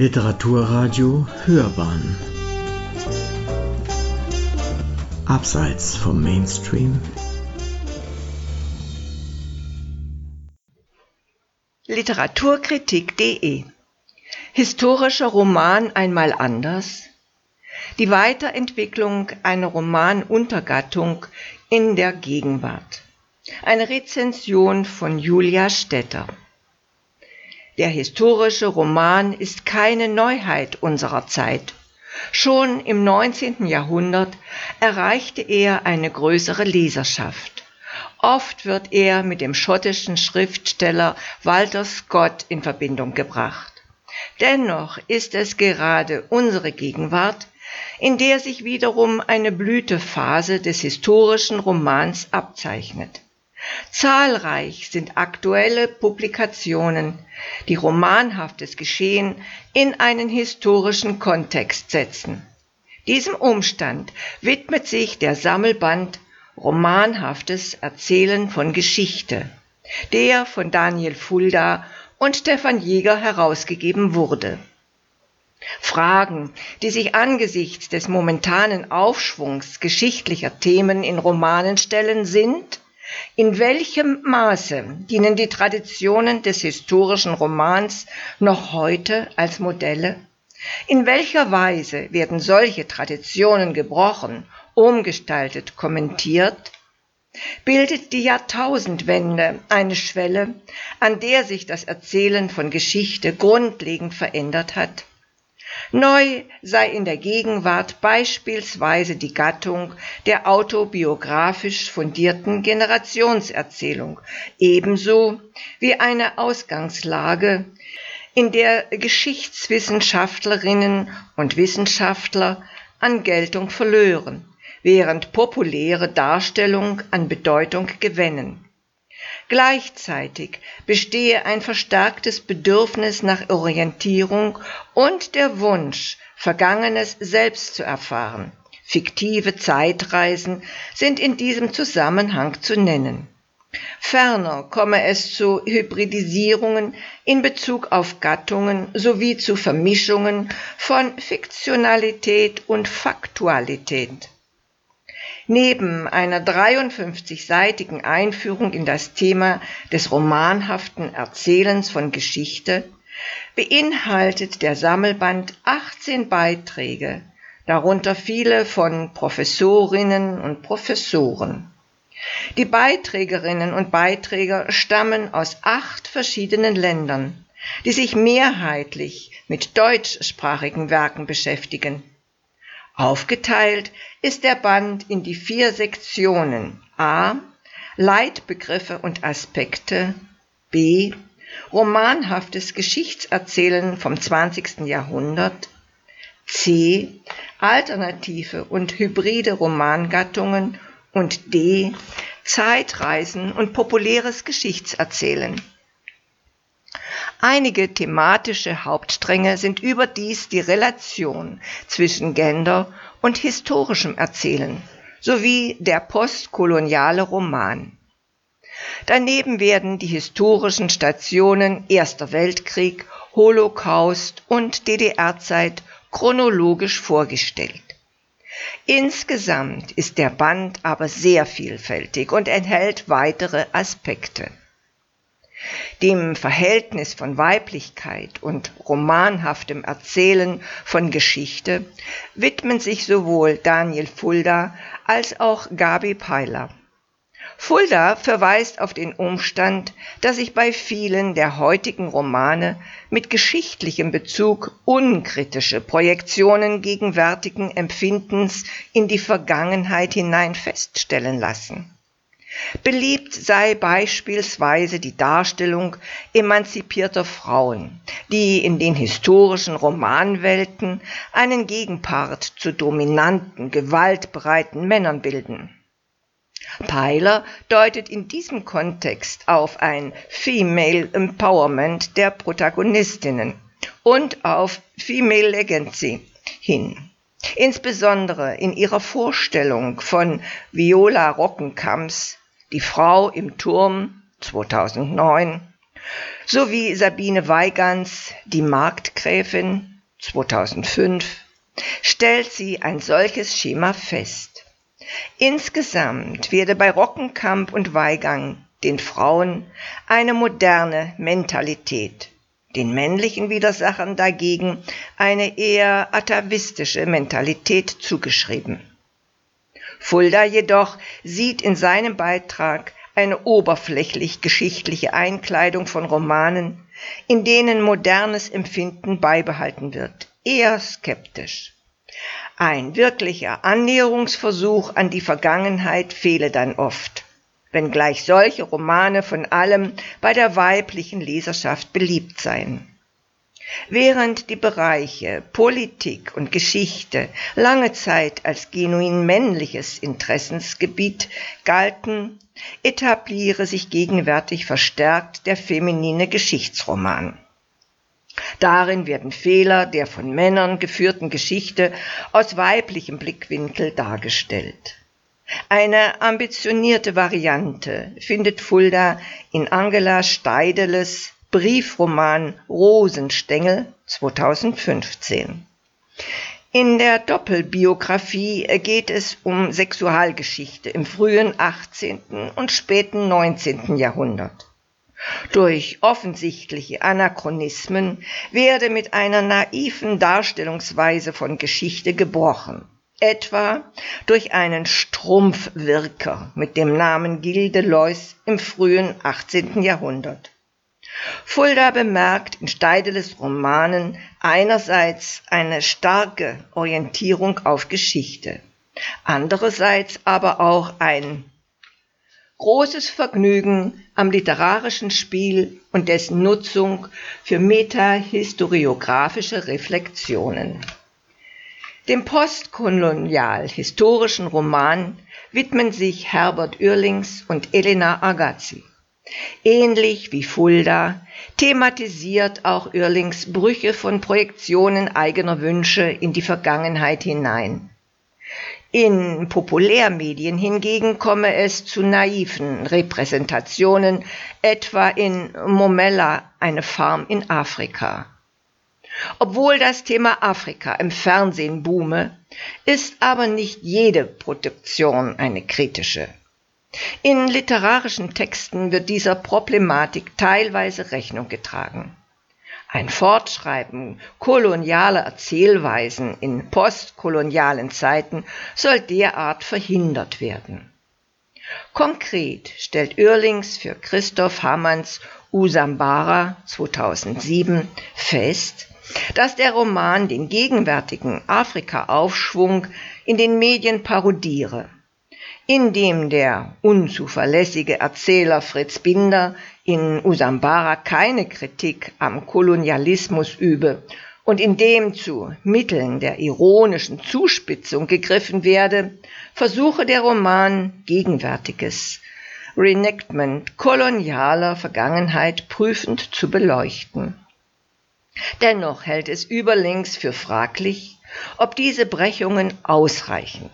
Literaturradio Hörbahn. Abseits vom Mainstream. Literaturkritik.de Historischer Roman einmal anders. Die Weiterentwicklung einer Romanuntergattung in der Gegenwart. Eine Rezension von Julia Stetter der historische Roman ist keine Neuheit unserer Zeit. Schon im 19. Jahrhundert erreichte er eine größere Leserschaft. Oft wird er mit dem schottischen Schriftsteller Walter Scott in Verbindung gebracht. Dennoch ist es gerade unsere Gegenwart, in der sich wiederum eine Blütephase des historischen Romans abzeichnet. Zahlreich sind aktuelle Publikationen, die romanhaftes Geschehen in einen historischen Kontext setzen. Diesem Umstand widmet sich der Sammelband Romanhaftes Erzählen von Geschichte, der von Daniel Fulda und Stefan Jäger herausgegeben wurde. Fragen, die sich angesichts des momentanen Aufschwungs geschichtlicher Themen in Romanen stellen, sind in welchem Maße dienen die Traditionen des historischen Romans noch heute als Modelle? In welcher Weise werden solche Traditionen gebrochen, umgestaltet, kommentiert? Bildet die Jahrtausendwende eine Schwelle, an der sich das Erzählen von Geschichte grundlegend verändert hat? Neu sei in der Gegenwart beispielsweise die Gattung der autobiografisch fundierten Generationserzählung, ebenso wie eine Ausgangslage, in der Geschichtswissenschaftlerinnen und Wissenschaftler an Geltung verlören, während populäre Darstellung an Bedeutung gewinnen. Gleichzeitig bestehe ein verstärktes Bedürfnis nach Orientierung und der Wunsch, Vergangenes selbst zu erfahren. Fiktive Zeitreisen sind in diesem Zusammenhang zu nennen. Ferner komme es zu Hybridisierungen in Bezug auf Gattungen sowie zu Vermischungen von Fiktionalität und Faktualität. Neben einer 53-seitigen Einführung in das Thema des romanhaften Erzählens von Geschichte beinhaltet der Sammelband 18 Beiträge, darunter viele von Professorinnen und Professoren. Die Beiträgerinnen und Beiträger stammen aus acht verschiedenen Ländern, die sich mehrheitlich mit deutschsprachigen Werken beschäftigen. Aufgeteilt ist der Band in die vier Sektionen a. Leitbegriffe und Aspekte b. Romanhaftes Geschichtserzählen vom 20. Jahrhundert c. Alternative und hybride Romangattungen und d. Zeitreisen und populäres Geschichtserzählen. Einige thematische Hauptstränge sind überdies die Relation zwischen Gender und historischem Erzählen sowie der postkoloniale Roman. Daneben werden die historischen Stationen Erster Weltkrieg, Holocaust und DDR-Zeit chronologisch vorgestellt. Insgesamt ist der Band aber sehr vielfältig und enthält weitere Aspekte. Dem Verhältnis von Weiblichkeit und romanhaftem Erzählen von Geschichte widmen sich sowohl Daniel Fulda als auch Gabi Peiler. Fulda verweist auf den Umstand, dass sich bei vielen der heutigen Romane mit geschichtlichem Bezug unkritische Projektionen gegenwärtigen Empfindens in die Vergangenheit hinein feststellen lassen. Beliebt sei beispielsweise die Darstellung emanzipierter Frauen, die in den historischen Romanwelten einen Gegenpart zu dominanten, gewaltbereiten Männern bilden. Peiler deutet in diesem Kontext auf ein Female Empowerment der Protagonistinnen und auf Female Legacy hin insbesondere in ihrer Vorstellung von Viola Rockenkamps Die Frau im Turm 2009 sowie Sabine Weigans Die Marktgräfin 2005 stellt sie ein solches Schema fest. Insgesamt werde bei Rockenkamp und Weigang den Frauen eine moderne Mentalität, den männlichen Widersachern dagegen eine eher atavistische Mentalität zugeschrieben. Fulda jedoch sieht in seinem Beitrag eine oberflächlich geschichtliche Einkleidung von Romanen, in denen modernes Empfinden beibehalten wird, eher skeptisch. Ein wirklicher Annäherungsversuch an die Vergangenheit fehle dann oft, wenngleich solche Romane von allem bei der weiblichen Leserschaft beliebt seien. Während die Bereiche Politik und Geschichte lange Zeit als genuin männliches Interessensgebiet galten, etabliere sich gegenwärtig verstärkt der feminine Geschichtsroman. Darin werden Fehler der von Männern geführten Geschichte aus weiblichem Blickwinkel dargestellt. Eine ambitionierte Variante findet Fulda in Angela Steideles Briefroman Rosenstengel 2015. In der Doppelbiografie geht es um Sexualgeschichte im frühen 18. und späten 19. Jahrhundert. Durch offensichtliche Anachronismen werde mit einer naiven Darstellungsweise von Geschichte gebrochen, etwa durch einen Strumpfwirker mit dem Namen Gildelois im frühen 18. Jahrhundert. Fulda bemerkt in Steideles Romanen einerseits eine starke Orientierung auf Geschichte, andererseits aber auch ein großes Vergnügen am literarischen Spiel und dessen Nutzung für metahistoriografische Reflexionen. Dem postkolonial-historischen Roman widmen sich Herbert Uerlings und Elena Agazzi. Ähnlich wie Fulda thematisiert auch Irlings Brüche von Projektionen eigener Wünsche in die Vergangenheit hinein. In Populärmedien hingegen komme es zu naiven Repräsentationen, etwa in Momella, eine Farm in Afrika. Obwohl das Thema Afrika im Fernsehen boome, ist aber nicht jede Produktion eine kritische. In literarischen Texten wird dieser Problematik teilweise Rechnung getragen. Ein Fortschreiben kolonialer Erzählweisen in postkolonialen Zeiten soll derart verhindert werden. Konkret stellt Oerlings für Christoph Hammanns Usambara 2007 fest, dass der Roman den gegenwärtigen Afrika-Aufschwung in den Medien parodiere indem der unzuverlässige Erzähler Fritz Binder in Usambara keine Kritik am Kolonialismus übe und indem zu Mitteln der ironischen Zuspitzung gegriffen werde, versuche der Roman Gegenwärtiges Reenactment kolonialer Vergangenheit prüfend zu beleuchten. Dennoch hält es überlinks für fraglich, ob diese Brechungen ausreichen.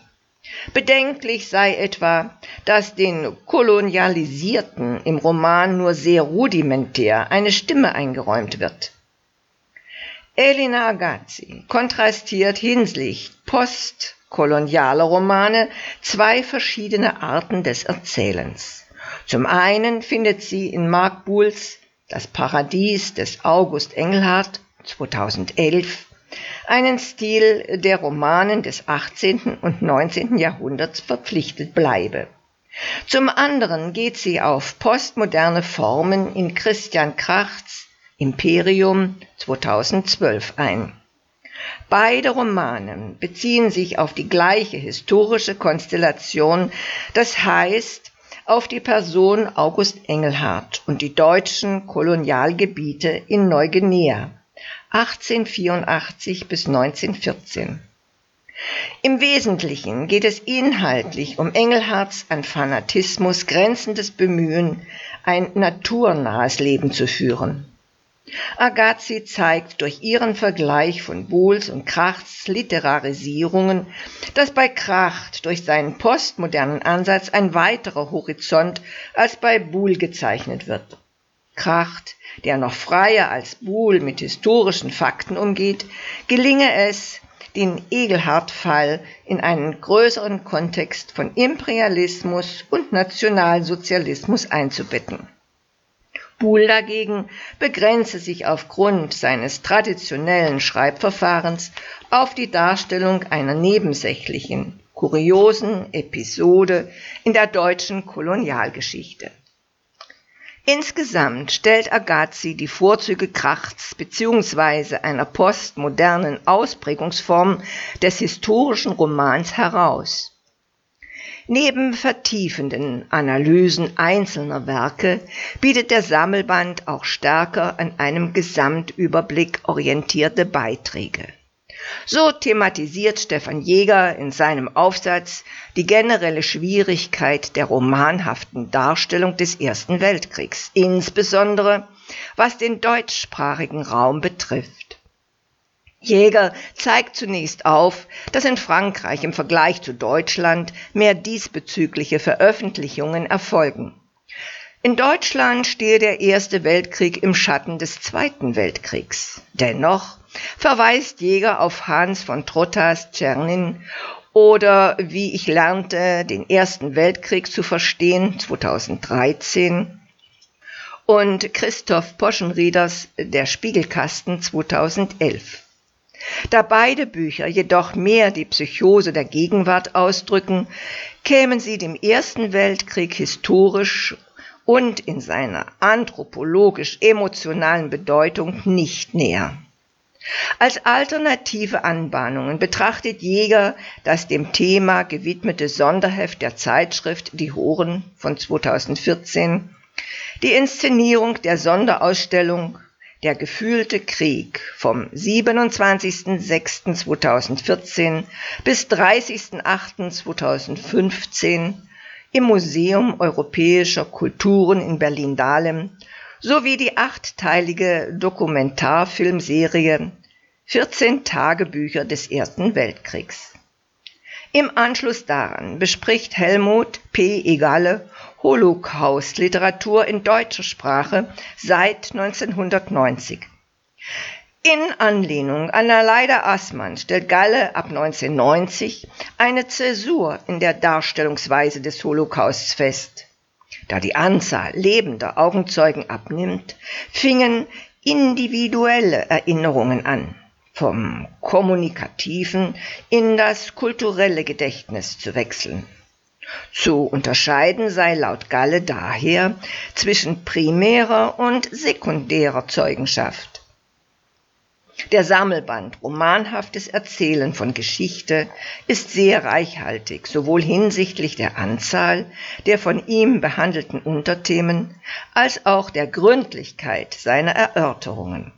Bedenklich sei etwa, dass den Kolonialisierten im Roman nur sehr rudimentär eine Stimme eingeräumt wird. Elena Agazzi kontrastiert hinsichtlich postkolonialer Romane zwei verschiedene Arten des Erzählens. Zum einen findet sie in Mark Buhls Das Paradies des August Engelhardt 2011 einen Stil der Romanen des 18. und 19. Jahrhunderts verpflichtet bleibe. Zum anderen geht sie auf postmoderne Formen in Christian Krachts Imperium 2012 ein. Beide Romane beziehen sich auf die gleiche historische Konstellation, das heißt auf die Person August Engelhardt und die deutschen Kolonialgebiete in Neuguinea. 1884 bis 1914. Im Wesentlichen geht es inhaltlich um Engelhards an Fanatismus grenzendes Bemühen, ein naturnahes Leben zu führen. Agazi zeigt durch ihren Vergleich von Bohls und Krachts Literarisierungen, dass bei Kracht durch seinen postmodernen Ansatz ein weiterer Horizont als bei Buhl gezeichnet wird. Kracht, der noch freier als Buhl mit historischen Fakten umgeht, gelinge es, den Egelhard-Fall in einen größeren Kontext von Imperialismus und Nationalsozialismus einzubetten. Buhl dagegen begrenze sich aufgrund seines traditionellen Schreibverfahrens auf die Darstellung einer nebensächlichen, kuriosen Episode in der deutschen Kolonialgeschichte. Insgesamt stellt Agazi die Vorzüge Krachts bzw. einer postmodernen Ausprägungsform des historischen Romans heraus. Neben vertiefenden Analysen einzelner Werke bietet der Sammelband auch stärker an einem Gesamtüberblick orientierte Beiträge. So thematisiert Stefan Jäger in seinem Aufsatz die generelle Schwierigkeit der romanhaften Darstellung des Ersten Weltkriegs, insbesondere was den deutschsprachigen Raum betrifft. Jäger zeigt zunächst auf, dass in Frankreich im Vergleich zu Deutschland mehr diesbezügliche Veröffentlichungen erfolgen. In Deutschland stehe der Erste Weltkrieg im Schatten des Zweiten Weltkriegs. Dennoch verweist Jäger auf Hans von Trottas Tschernin oder wie ich lernte, den Ersten Weltkrieg zu verstehen, 2013 und Christoph Poschenrieders Der Spiegelkasten 2011. Da beide Bücher jedoch mehr die Psychose der Gegenwart ausdrücken, kämen sie dem Ersten Weltkrieg historisch und in seiner anthropologisch-emotionalen Bedeutung nicht näher. Als alternative Anbahnungen betrachtet Jäger das dem Thema gewidmete Sonderheft der Zeitschrift Die Horen von 2014, die Inszenierung der Sonderausstellung Der gefühlte Krieg vom 27.06.2014 bis 30.08.2015 im Museum Europäischer Kulturen in Berlin-Dahlem sowie die achtteilige Dokumentarfilmserie 14 Tagebücher des Ersten Weltkriegs. Im Anschluss daran bespricht Helmut P. Egale Holocaust-Literatur in deutscher Sprache seit 1990. In Anlehnung an Aleida Aßmann stellt Galle ab 1990 eine Zäsur in der Darstellungsweise des Holocausts fest. Da die Anzahl lebender Augenzeugen abnimmt, fingen individuelle Erinnerungen an, vom kommunikativen in das kulturelle Gedächtnis zu wechseln. Zu unterscheiden sei laut Galle daher zwischen primärer und sekundärer Zeugenschaft. Der Sammelband Romanhaftes Erzählen von Geschichte ist sehr reichhaltig, sowohl hinsichtlich der Anzahl der von ihm behandelten Unterthemen als auch der Gründlichkeit seiner Erörterungen.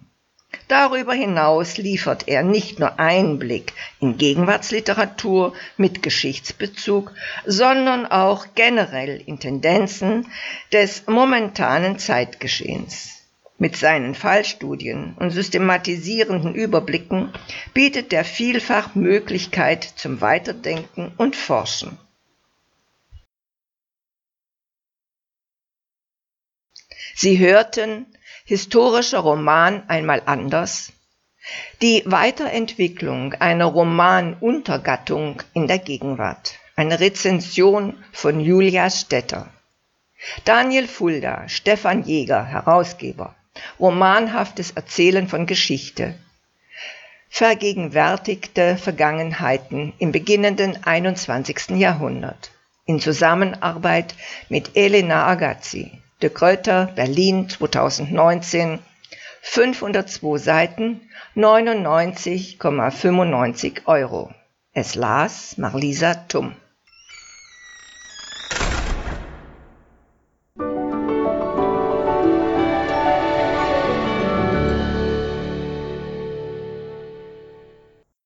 Darüber hinaus liefert er nicht nur Einblick in Gegenwartsliteratur mit Geschichtsbezug, sondern auch generell in Tendenzen des momentanen Zeitgeschehens. Mit seinen Fallstudien und systematisierenden Überblicken bietet er vielfach Möglichkeit zum Weiterdenken und Forschen. Sie hörten historischer Roman einmal anders, die Weiterentwicklung einer Romanuntergattung in der Gegenwart, eine Rezension von Julia Stetter. Daniel Fulda, Stefan Jäger, Herausgeber. Romanhaftes Erzählen von Geschichte, vergegenwärtigte Vergangenheiten im beginnenden 21. Jahrhundert. In Zusammenarbeit mit Elena Agazzi, De Gröter, Berlin 2019, 502 Seiten, 99,95 Euro. Es las Marlisa Tumm.